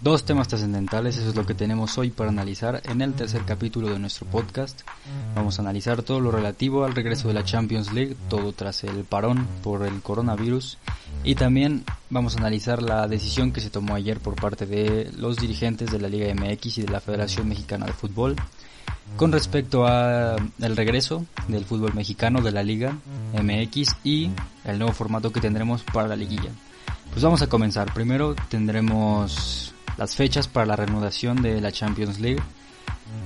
Dos temas trascendentales, eso es lo que tenemos hoy para analizar en el tercer capítulo de nuestro podcast. Vamos a analizar todo lo relativo al regreso de la Champions League, todo tras el parón por el coronavirus. Y también vamos a analizar la decisión que se tomó ayer por parte de los dirigentes de la Liga MX y de la Federación Mexicana de Fútbol con respecto al regreso del fútbol mexicano de la Liga MX y el nuevo formato que tendremos para la liguilla. Pues vamos a comenzar. Primero tendremos las fechas para la reanudación de la Champions League,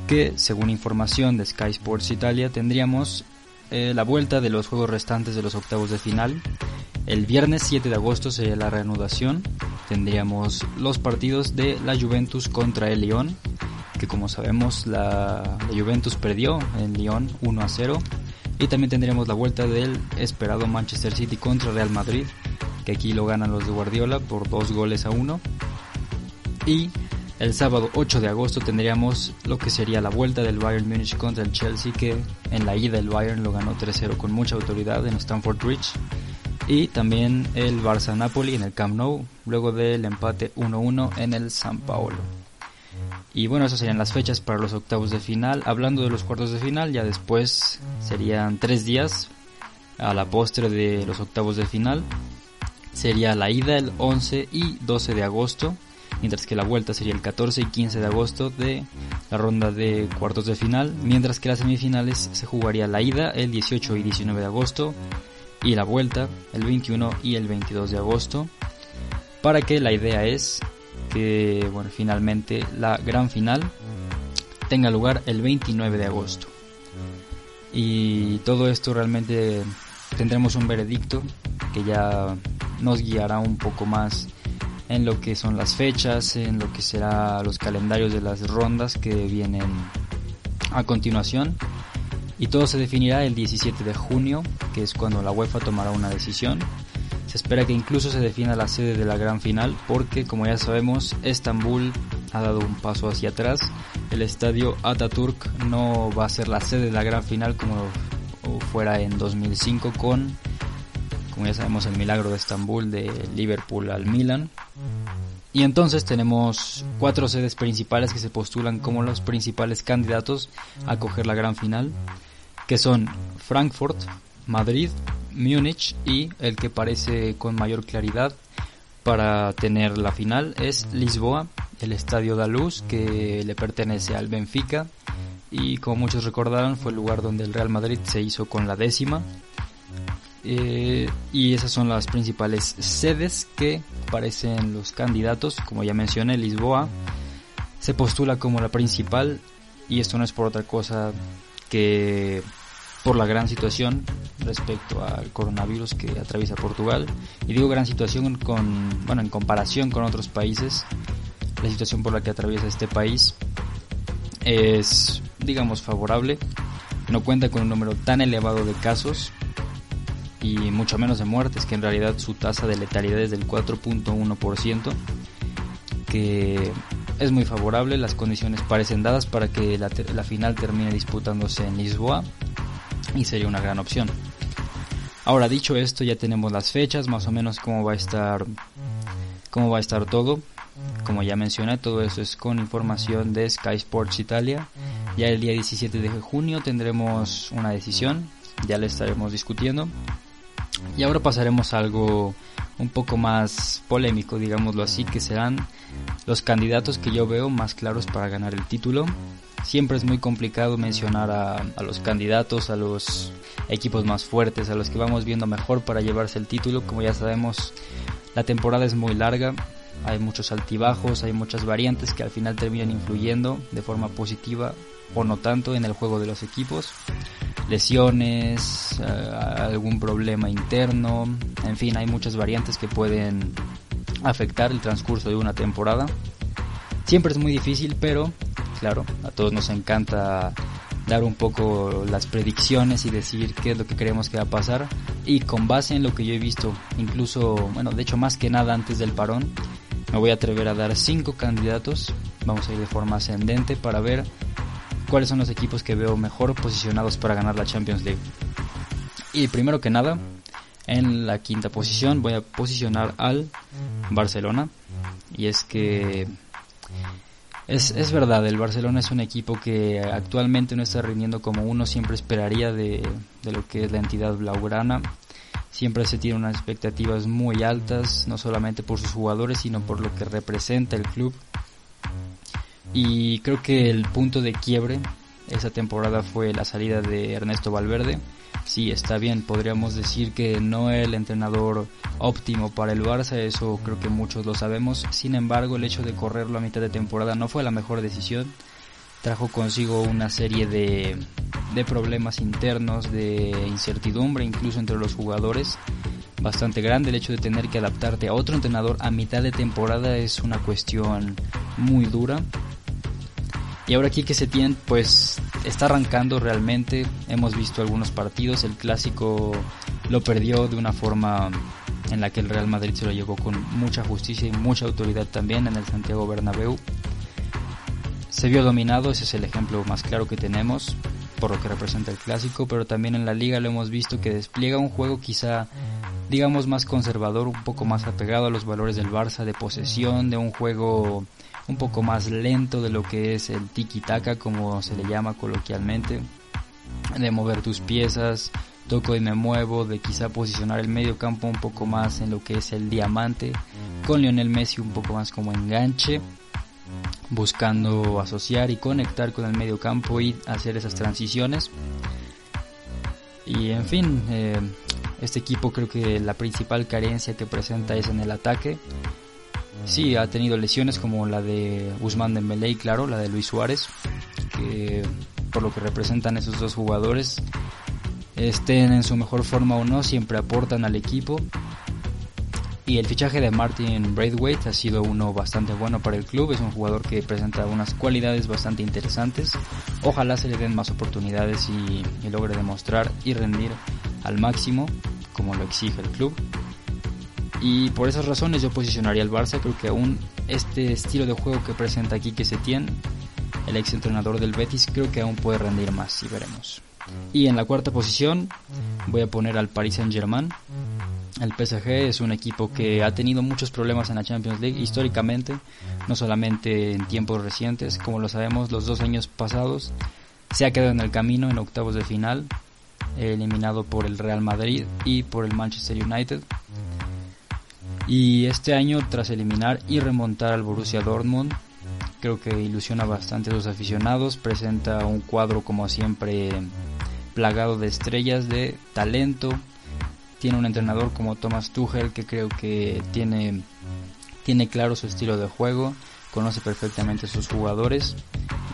que según información de Sky Sports Italia tendríamos eh, la vuelta de los juegos restantes de los octavos de final. El viernes 7 de agosto sería la reanudación. Tendríamos los partidos de la Juventus contra el Lyon, que como sabemos la, la Juventus perdió en Lyon 1 a 0. Y también tendríamos la vuelta del esperado Manchester City contra Real Madrid, que aquí lo ganan los de Guardiola por dos goles a uno. Y el sábado 8 de agosto tendríamos lo que sería la vuelta del Bayern Munich contra el Chelsea, que en la ida el Bayern lo ganó 3-0 con mucha autoridad en Stamford Bridge. Y también el Barça Napoli en el Camp Nou, luego del empate 1-1 en el San Paolo. Y bueno, esas serían las fechas para los octavos de final. Hablando de los cuartos de final, ya después serían tres días a la postre de los octavos de final. Sería la ida el 11 y 12 de agosto mientras que la vuelta sería el 14 y 15 de agosto de la ronda de cuartos de final, mientras que las semifinales se jugaría la ida el 18 y 19 de agosto y la vuelta el 21 y el 22 de agosto, para que la idea es que bueno, finalmente la gran final tenga lugar el 29 de agosto. Y todo esto realmente tendremos un veredicto que ya nos guiará un poco más en lo que son las fechas, en lo que será los calendarios de las rondas que vienen a continuación. Y todo se definirá el 17 de junio, que es cuando la UEFA tomará una decisión. Se espera que incluso se defina la sede de la gran final, porque como ya sabemos, Estambul ha dado un paso hacia atrás. El estadio Ataturk no va a ser la sede de la gran final como fuera en 2005 con como ya sabemos, el milagro de Estambul de Liverpool al Milan. Y entonces tenemos cuatro sedes principales que se postulan como los principales candidatos a coger la gran final, que son Frankfurt, Madrid, Múnich y el que parece con mayor claridad para tener la final es Lisboa, el estadio da Luz que le pertenece al Benfica y como muchos recordarán fue el lugar donde el Real Madrid se hizo con la décima eh, y esas son las principales sedes que aparecen los candidatos. Como ya mencioné, Lisboa se postula como la principal y esto no es por otra cosa que por la gran situación respecto al coronavirus que atraviesa Portugal. Y digo gran situación con, bueno, en comparación con otros países, la situación por la que atraviesa este país es, digamos, favorable. No cuenta con un número tan elevado de casos y mucho menos de muertes, que en realidad su tasa de letalidad es del 4.1%, que es muy favorable, las condiciones parecen dadas para que la, la, final termine disputándose en Lisboa y sería una gran opción. Ahora dicho esto, ya tenemos las fechas, más o menos cómo va a estar cómo va a estar todo. Como ya mencioné, todo eso es con información de Sky Sports Italia. Ya el día 17 de junio tendremos una decisión, ya le estaremos discutiendo. Y ahora pasaremos a algo un poco más polémico, digámoslo así, que serán los candidatos que yo veo más claros para ganar el título. Siempre es muy complicado mencionar a, a, los candidatos, a los equipos más fuertes, a los que vamos viendo mejor para llevarse el título. Como ya sabemos, la temporada es muy larga, hay muchos altibajos, hay muchas variantes que al final terminan influyendo de forma positiva o no tanto en el juego de los equipos lesiones, eh, algún problema interno, en fin, hay muchas variantes que pueden afectar el transcurso de una temporada. Siempre es muy difícil, pero claro, a todos nos encanta dar un poco las predicciones y decir qué es lo que creemos que va a pasar y con base en lo que yo he visto, incluso, bueno, de hecho más que nada antes del parón, me voy a atrever a dar cinco candidatos, vamos a ir de forma ascendente para ver cuáles son los equipos que veo mejor posicionados para ganar la Champions League. Y primero que nada, en la quinta posición voy a posicionar al Barcelona. y es que es, es verdad, el Barcelona es un equipo que actualmente no está rindiendo como uno siempre esperaría de, de lo que es la entidad blaugrana. Siempre se tiene unas expectativas muy altas, no solamente por sus jugadores, sino por lo que representa el club. Y creo que el punto de quiebre esa temporada fue la salida de Ernesto Valverde. Sí, está bien, podríamos decir que no el entrenador óptimo para el Barça, eso creo que muchos lo sabemos. Sin embargo, el hecho de correrlo a mitad de temporada no fue la mejor decisión. Trajo consigo una serie de, de problemas internos, de incertidumbre incluso entre los jugadores bastante grande. El hecho de tener que adaptarte a otro entrenador a mitad de temporada es una cuestión muy dura. Y ahora aquí que se tiene, pues está arrancando realmente. Hemos visto algunos partidos. El clásico lo perdió de una forma en la que el Real Madrid se lo llevó con mucha justicia y mucha autoridad también en el Santiago Bernabéu. Se vio dominado, ese es el ejemplo más claro que tenemos por lo que representa el clásico, pero también en la liga lo hemos visto que despliega un juego quizá digamos más conservador, un poco más apegado a los valores del Barça de posesión, de un juego un poco más lento de lo que es el tiki-taka, como se le llama coloquialmente, de mover tus piezas, toco y me muevo, de quizá posicionar el medio campo un poco más en lo que es el diamante, con Lionel Messi un poco más como enganche, buscando asociar y conectar con el medio campo y hacer esas transiciones. Y en fin, eh, este equipo creo que la principal carencia que presenta es en el ataque. Sí, ha tenido lesiones como la de Guzmán Dembélé y claro, la de Luis Suárez, que por lo que representan esos dos jugadores, estén en su mejor forma o no, siempre aportan al equipo. Y el fichaje de Martin Braithwaite ha sido uno bastante bueno para el club, es un jugador que presenta unas cualidades bastante interesantes. Ojalá se le den más oportunidades y, y logre demostrar y rendir al máximo como lo exige el club. Y por esas razones yo posicionaría al Barça. Creo que aún este estilo de juego que presenta aquí que se tiene, el ex entrenador del Betis, creo que aún puede rendir más y veremos. Y en la cuarta posición voy a poner al Paris Saint Germain. El PSG es un equipo que ha tenido muchos problemas en la Champions League históricamente, no solamente en tiempos recientes, como lo sabemos, los dos años pasados se ha quedado en el camino en octavos de final, eliminado por el Real Madrid y por el Manchester United. Y este año, tras eliminar y remontar al Borussia Dortmund, creo que ilusiona bastante a los aficionados, presenta un cuadro como siempre plagado de estrellas, de talento, tiene un entrenador como Thomas Tuchel que creo que tiene, tiene claro su estilo de juego, conoce perfectamente a sus jugadores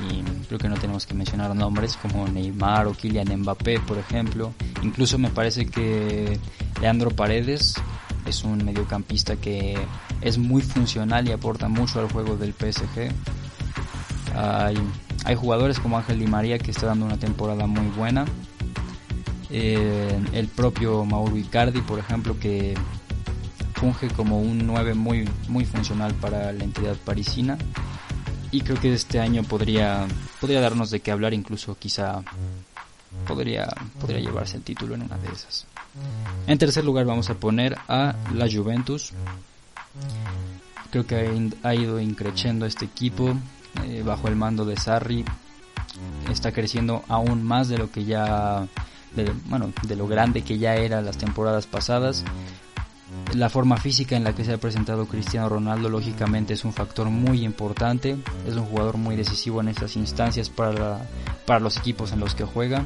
y creo que no tenemos que mencionar nombres como Neymar o Kylian Mbappé por ejemplo, incluso me parece que Leandro Paredes es un mediocampista que es muy funcional y aporta mucho al juego del PSG. Hay, hay jugadores como Ángel Di María que está dando una temporada muy buena. Eh, el propio Mauro Icardi, por ejemplo, que funge como un 9 muy, muy funcional para la entidad parisina. Y creo que este año podría, podría darnos de qué hablar, incluso quizá podría, podría llevarse el título en una de esas. En tercer lugar vamos a poner a la Juventus. Creo que ha ido increciendo este equipo eh, bajo el mando de Sarri. Está creciendo aún más de lo que ya, de, bueno, de lo grande que ya era las temporadas pasadas. La forma física en la que se ha presentado Cristiano Ronaldo lógicamente es un factor muy importante. Es un jugador muy decisivo en estas instancias para, para los equipos en los que juega.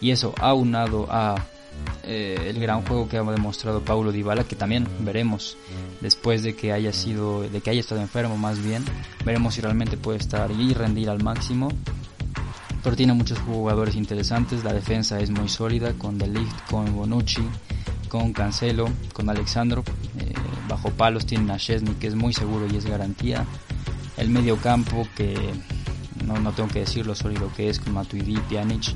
Y eso aunado a eh, el gran juego que ha demostrado Paulo Dybala, que también veremos después de que haya sido, de que haya estado enfermo más bien, veremos si realmente puede estar y rendir al máximo. Pero tiene muchos jugadores interesantes, la defensa es muy sólida con De Ligt, con Bonucci, con Cancelo, con Alexandro. Eh, bajo palos tienen a Chesney que es muy seguro y es garantía. El medio campo que no, no tengo que decirlo, sólido que es con Matuidi, Pjanic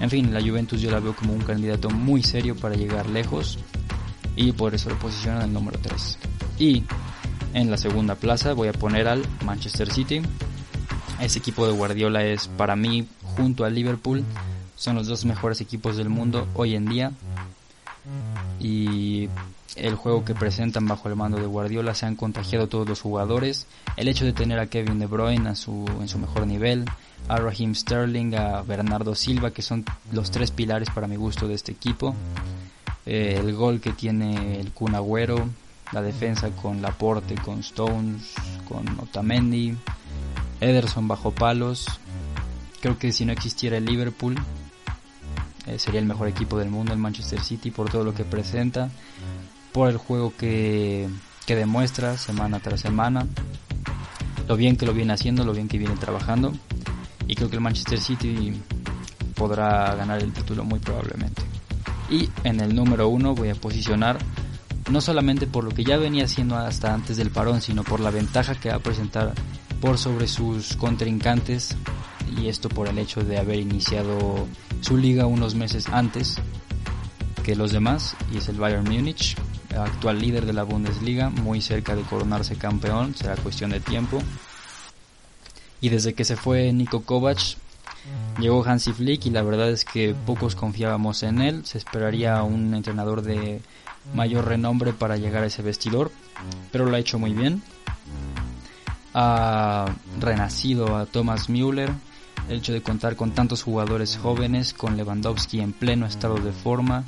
en fin, la Juventus yo la veo como un candidato muy serio para llegar lejos y por eso lo posiciono en el número 3. Y en la segunda plaza voy a poner al Manchester City. Ese equipo de Guardiola es para mí, junto al Liverpool, son los dos mejores equipos del mundo hoy en día. Y el juego que presentan bajo el mando de Guardiola se han contagiado todos los jugadores. El hecho de tener a Kevin De Bruyne a su, en su mejor nivel, a Raheem Sterling, a Bernardo Silva, que son los tres pilares para mi gusto de este equipo. Eh, el gol que tiene el Kun Agüero, la defensa con Laporte, con Stones, con Otamendi, Ederson bajo palos. Creo que si no existiera el Liverpool, eh, sería el mejor equipo del mundo el Manchester City por todo lo que presenta, por el juego que, que demuestra semana tras semana, lo bien que lo viene haciendo, lo bien que viene trabajando. Y creo que el Manchester City podrá ganar el título muy probablemente. Y en el número uno voy a posicionar no solamente por lo que ya venía haciendo hasta antes del parón, sino por la ventaja que va a presentar por sobre sus contrincantes. Y esto por el hecho de haber iniciado su liga unos meses antes que los demás y es el Bayern Múnich, actual líder de la Bundesliga, muy cerca de coronarse campeón, será cuestión de tiempo. Y desde que se fue Nico Kovac, llegó Hansi Flick y la verdad es que pocos confiábamos en él, se esperaría un entrenador de mayor renombre para llegar a ese vestidor, pero lo ha hecho muy bien. Ha renacido a Thomas Müller, el hecho de contar con tantos jugadores jóvenes, con Lewandowski en pleno estado de forma,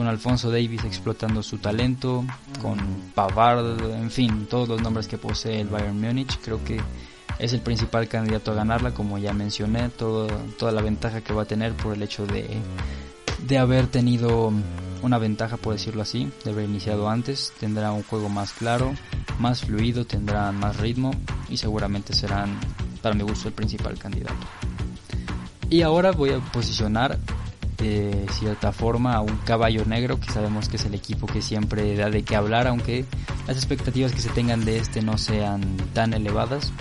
con Alfonso Davis explotando su talento, con Pavard, en fin, todos los nombres que posee el Bayern Múnich, creo que es el principal candidato a ganarla, como ya mencioné, toda la ventaja que va a tener por el hecho de, de haber tenido una ventaja, por decirlo así, de haber iniciado antes, tendrá un juego más claro, más fluido, tendrán más ritmo y seguramente serán, para mi gusto, el principal candidato. Y ahora voy a posicionar de cierta forma a un caballo negro que sabemos que es el equipo que siempre da de qué hablar aunque las expectativas que se tengan de este no sean tan elevadas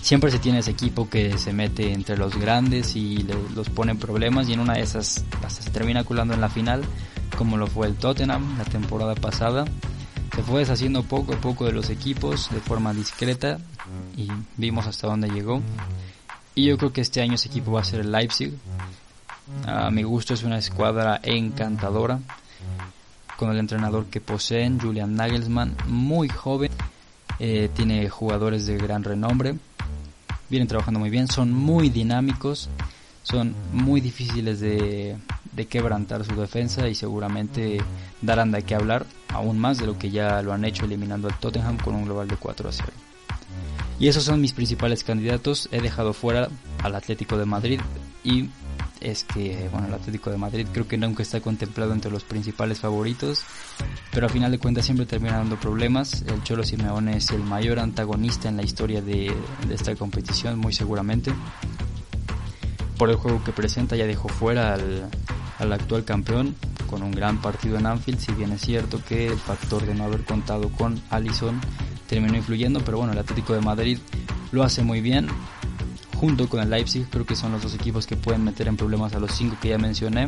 siempre se tiene ese equipo que se mete entre los grandes y los pone en problemas y en una de esas hasta se termina culando en la final como lo fue el Tottenham la temporada pasada se fue deshaciendo poco a poco de los equipos de forma discreta y vimos hasta dónde llegó y yo creo que este año ese equipo va a ser el Leipzig. A mi gusto es una escuadra encantadora. Con el entrenador que poseen, Julian Nagelsmann, muy joven. Eh, tiene jugadores de gran renombre. Vienen trabajando muy bien. Son muy dinámicos. Son muy difíciles de, de quebrantar su defensa y seguramente darán de qué hablar aún más de lo que ya lo han hecho eliminando al Tottenham con un global de 4 a 0. Y esos son mis principales candidatos. He dejado fuera al Atlético de Madrid y es que, bueno, el Atlético de Madrid creo que nunca está contemplado entre los principales favoritos, pero a final de cuentas siempre termina dando problemas. El Cholo Simeone es el mayor antagonista en la historia de, esta competición, muy seguramente. Por el juego que presenta ya dejó fuera al, al actual campeón con un gran partido en Anfield, si bien es cierto que el factor de no haber contado con Allison terminó influyendo, pero bueno, el Atlético de Madrid lo hace muy bien. Junto con el Leipzig, creo que son los dos equipos que pueden meter en problemas a los cinco que ya mencioné.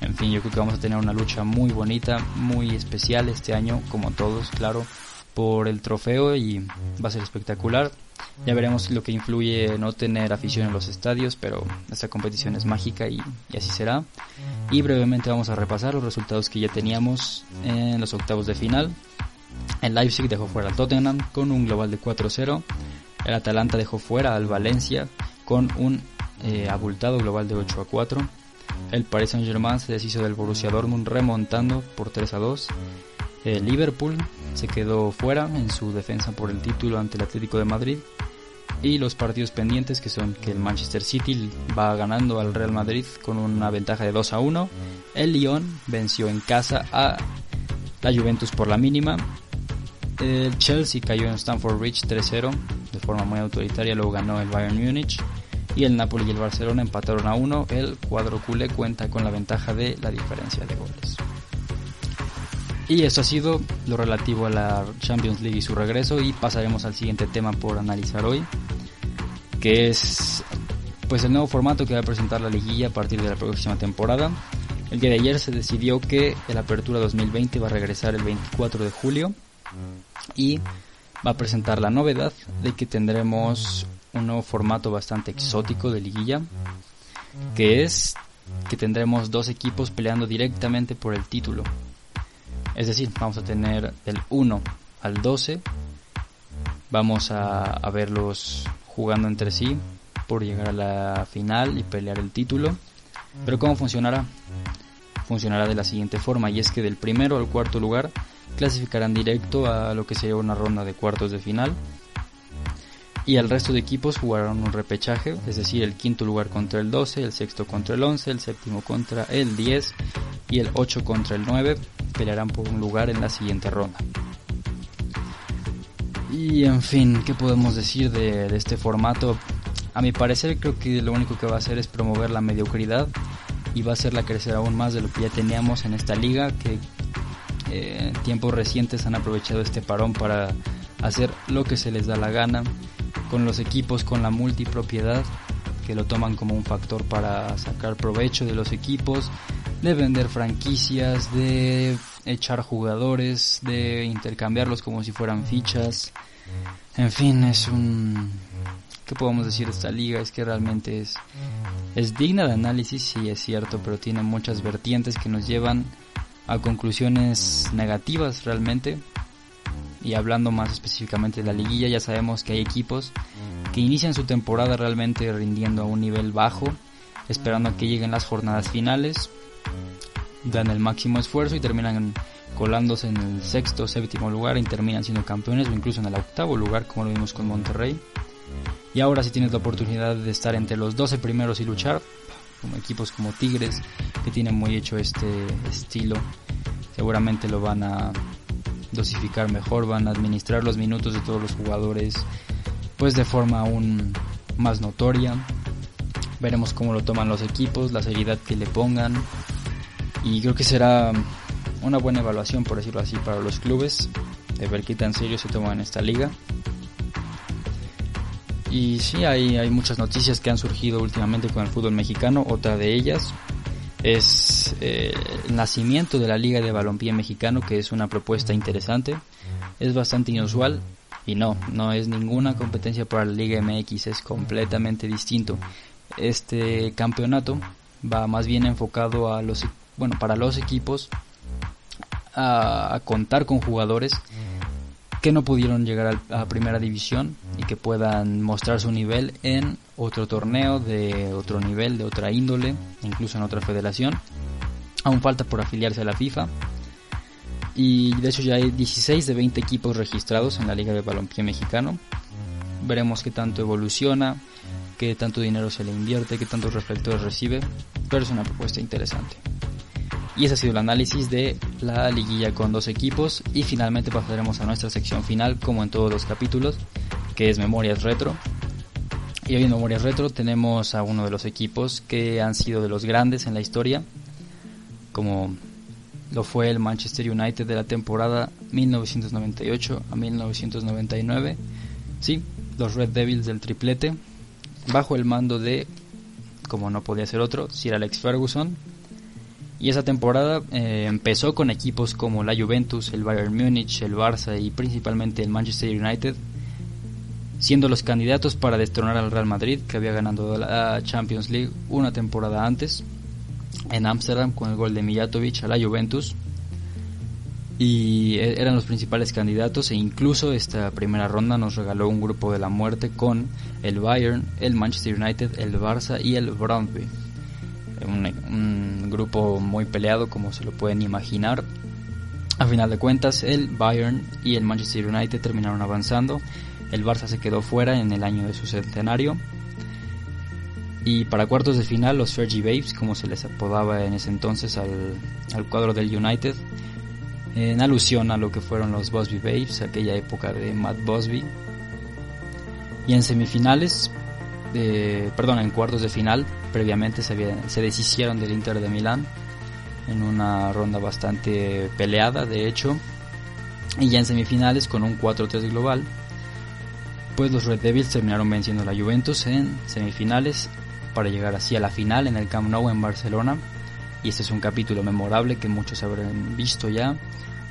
En fin, yo creo que vamos a tener una lucha muy bonita, muy especial este año, como todos, claro, por el trofeo y va a ser espectacular. Ya veremos lo que influye no tener afición en los estadios, pero esta competición es mágica y, y, así será. Y brevemente vamos a repasar los resultados que ya teníamos en los octavos de final. El Leipzig dejó fuera al Tottenham con un global de 4-0. El Atalanta dejó fuera al Valencia con un eh, abultado global de 8 4. El Paris Saint-Germain se deshizo del Borussia Dortmund remontando por 3 2. El Liverpool se quedó fuera en su defensa por el título ante el Atlético de Madrid. Y los partidos pendientes que son que el Manchester City va ganando al Real Madrid con una ventaja de 2 a 1. El Lyon venció en casa a la Juventus por la mínima el Chelsea cayó en Stamford Bridge 3-0 de forma muy autoritaria, luego ganó el Bayern Múnich y el Napoli y el Barcelona empataron a 1. El cuadro culé cuenta con la ventaja de la diferencia de goles. Y esto ha sido lo relativo a la Champions League y su regreso y pasaremos al siguiente tema por analizar hoy, que es pues el nuevo formato que va a presentar la liguilla a partir de la próxima temporada. El día de ayer se decidió que el Apertura 2020 va a regresar el 24 de julio y va a presentar la novedad de que tendremos un nuevo formato bastante exótico de liguilla, que es que tendremos dos equipos peleando directamente por el título. Es decir, vamos a tener del 1 al 12. Vamos a, a verlos jugando entre sí por llegar a la final y pelear el título. Pero ¿cómo funcionará? Funcionará de la siguiente forma y es que del primero al cuarto lugar clasificarán directo a lo que sería una ronda de cuartos de final y el resto de equipos jugarán un repechaje, es decir, el quinto lugar contra el 12, el sexto contra el 11, el séptimo contra el 10 y el 8 contra el 9 pelearán por un lugar en la siguiente ronda. Y en fin, ¿qué podemos decir de, este formato? A mi parecer creo que lo único que va a hacer es promover la mediocridad y va a hacerla crecer aún más de lo que ya teníamos en esta liga que eh, en tiempos recientes han aprovechado este parón para hacer lo que se les da la gana con los equipos con la multipropiedad que lo toman como un factor para sacar provecho de los equipos, de vender franquicias, de echar jugadores, de intercambiarlos como si fueran fichas. En fin, es un... ¿Qué podemos decir de esta liga? Es que realmente es, es digna de análisis, sí es cierto, pero tiene muchas vertientes que nos llevan a conclusiones negativas realmente y hablando más específicamente de la liguilla, ya sabemos que hay equipos que inician su temporada realmente rindiendo a un nivel bajo, esperando a que lleguen las jornadas finales, dan el máximo esfuerzo y terminan colándose en el sexto o séptimo lugar y terminan siendo campeones o incluso en el octavo lugar como lo vimos con Monterrey. Y ahora si tienes la oportunidad de estar entre los 12 primeros y luchar, equipos como Tigres, que tienen muy hecho este estilo, seguramente lo van a dosificar mejor, van a administrar los minutos de todos los jugadores pues de forma aún más notoria. Veremos cómo lo toman los equipos, la seriedad que le pongan y creo que será una buena evaluación por decirlo así para los clubes de ver qué tan serio se toman en esta liga. Y sí, hay, hay muchas noticias que han surgido últimamente con el fútbol mexicano. Otra de ellas es eh, el nacimiento de la Liga de Balompié Mexicano, que es una propuesta interesante. Es bastante inusual y no, no es ninguna competencia para la Liga MX, es completamente distinto. Este campeonato va más bien enfocado a los, bueno, para los equipos a, a contar con jugadores que no pudieron llegar a, primera división y que puedan mostrar su nivel en otro torneo de otro nivel, de otra índole, incluso en otra federación. Aún falta por afiliarse a la FIFA. Y de hecho ya hay 16 de 20 equipos registrados en la Liga de Balompié Mexicano. Veremos qué tanto evoluciona, qué tanto dinero se le invierte, qué tantos reflectores recibe, pero es una propuesta interesante. Y ese ha sido el análisis de la liguilla con dos equipos y finalmente pasaremos a nuestra sección final como en todos los capítulos, que es Memorias Retro. Y hoy en Memorias Retro tenemos a uno de los equipos que han sido de los grandes en la historia, como lo fue el Manchester United de la temporada 1998 a 1999. Sí, los Red Devils del triplete, bajo el mando de, como no podía ser otro, Sir Alex Ferguson, y esa temporada eh, empezó con equipos como la Juventus, el Bayern Múnich, el Barça y principalmente el Manchester United, siendo los candidatos para destronar al Real Madrid, que había ganado la Champions League una temporada antes, en Ámsterdam con el gol de Mijatovic a la Juventus. Y e-, eran los principales candidatos e incluso esta primera ronda nos regaló un grupo de la muerte con el Bayern, el Manchester United, el Barça y el Brøndby grupo muy peleado como se lo pueden imaginar. A final de cuentas, el Bayern y el Manchester United terminaron avanzando. El Barça se quedó fuera en el año de su centenario. Y para cuartos de final, los Fergie Babes, como se les apodaba en ese entonces al, al cuadro del United, en alusión a lo que fueron los Bosby Babes, aquella época de Matt Bosby. Y en semifinales, perdón, en cuartos de final, previamente se, se deshicieron del Inter de Milán en una ronda bastante peleada, de hecho, y ya en semifinales con un 4-3 global, pues los Red Devils terminaron venciendo a la Juventus en semifinales para llegar así a la final en el Camp Nou en Barcelona. Y este es un capítulo memorable que muchos habrán visto ya.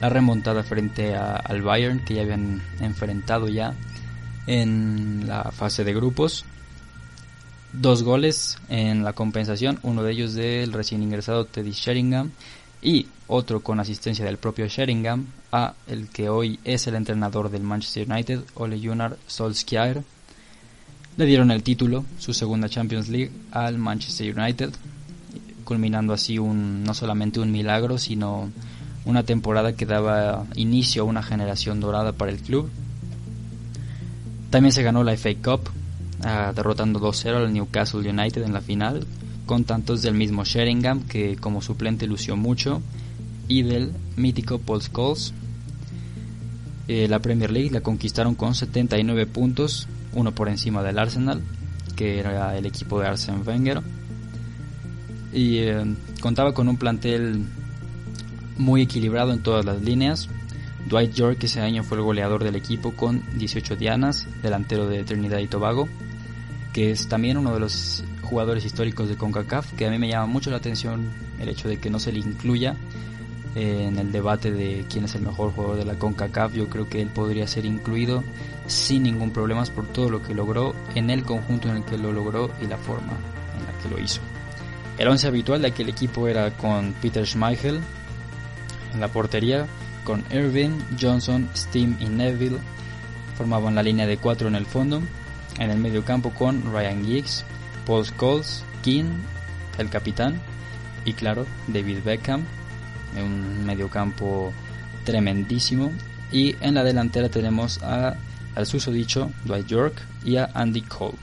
La remontada frente al Bayern que ya habían enfrentado ya en la fase de grupos dos goles en la compensación, uno de ellos del recién ingresado Teddy Sheringham y otro con asistencia del propio Sheringham a el que hoy es el entrenador del Manchester United, Ole Gunnar Solskjaer. Le dieron el título, su segunda Champions League, al Manchester United, culminando así un, no solamente un milagro, sino una temporada que daba inicio a una generación dorada para el club. También se ganó la FA Cup, derrotando 2-0 al Newcastle United en la final, con tantos del mismo Sheringham, que como suplente lució mucho, y del mítico Paul Scholes. Eh, la Premier League la conquistaron con 79 puntos, uno por encima del Arsenal, que era el equipo de Arsene Wenger. Y eh, contaba con un plantel muy equilibrado en todas las líneas. Dwight York ese año fue el goleador del equipo con 18 dianas, delantero de Trinidad y Tobago, que es también uno de los jugadores históricos de CONCACAF, que a mí me llama mucho la atención el hecho de que no se le incluya eh, en el debate de quién es el mejor jugador de la CONCACAF. Yo creo que él podría ser incluido sin ningún problema por todo lo que logró en el conjunto en el que lo logró y la forma en la que lo hizo. El once habitual de aquel equipo era con Peter Schmeichel en la portería, con Irving, Johnson, Steam y Neville. Formaban la línea de cuatro en el fondo. En el medio campo con Ryan Giggs, Paul Scholes, King, el capitán, y claro, David Beckham, un mediocampo tremendísimo. Y en la delantera tenemos a, al susodicho Dwight York y a Andy Cole.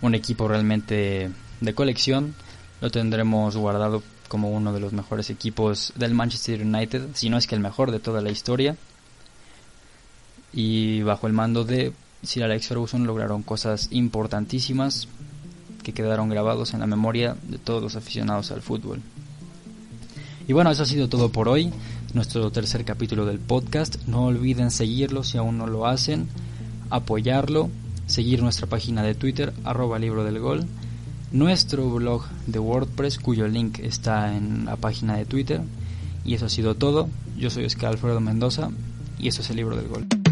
Un equipo realmente de colección. Lo tendremos guardado como uno de los mejores equipos del Manchester United, si no es que el mejor de toda la historia. Y bajo el mando de Sir Alex Ferguson lograron cosas importantísimas que quedaron grabados en la memoria de todos los aficionados al fútbol. Y bueno, eso ha sido todo por hoy, nuestro tercer capítulo del podcast. No olviden seguirlo si aún no lo hacen, apoyarlo, seguir nuestra página de Twitter, arroba libro del gol, nuestro blog de WordPress, cuyo link está en la página de Twitter. Y eso ha sido todo. Yo soy Oscar Alfredo Mendoza y eso es el libro del gol.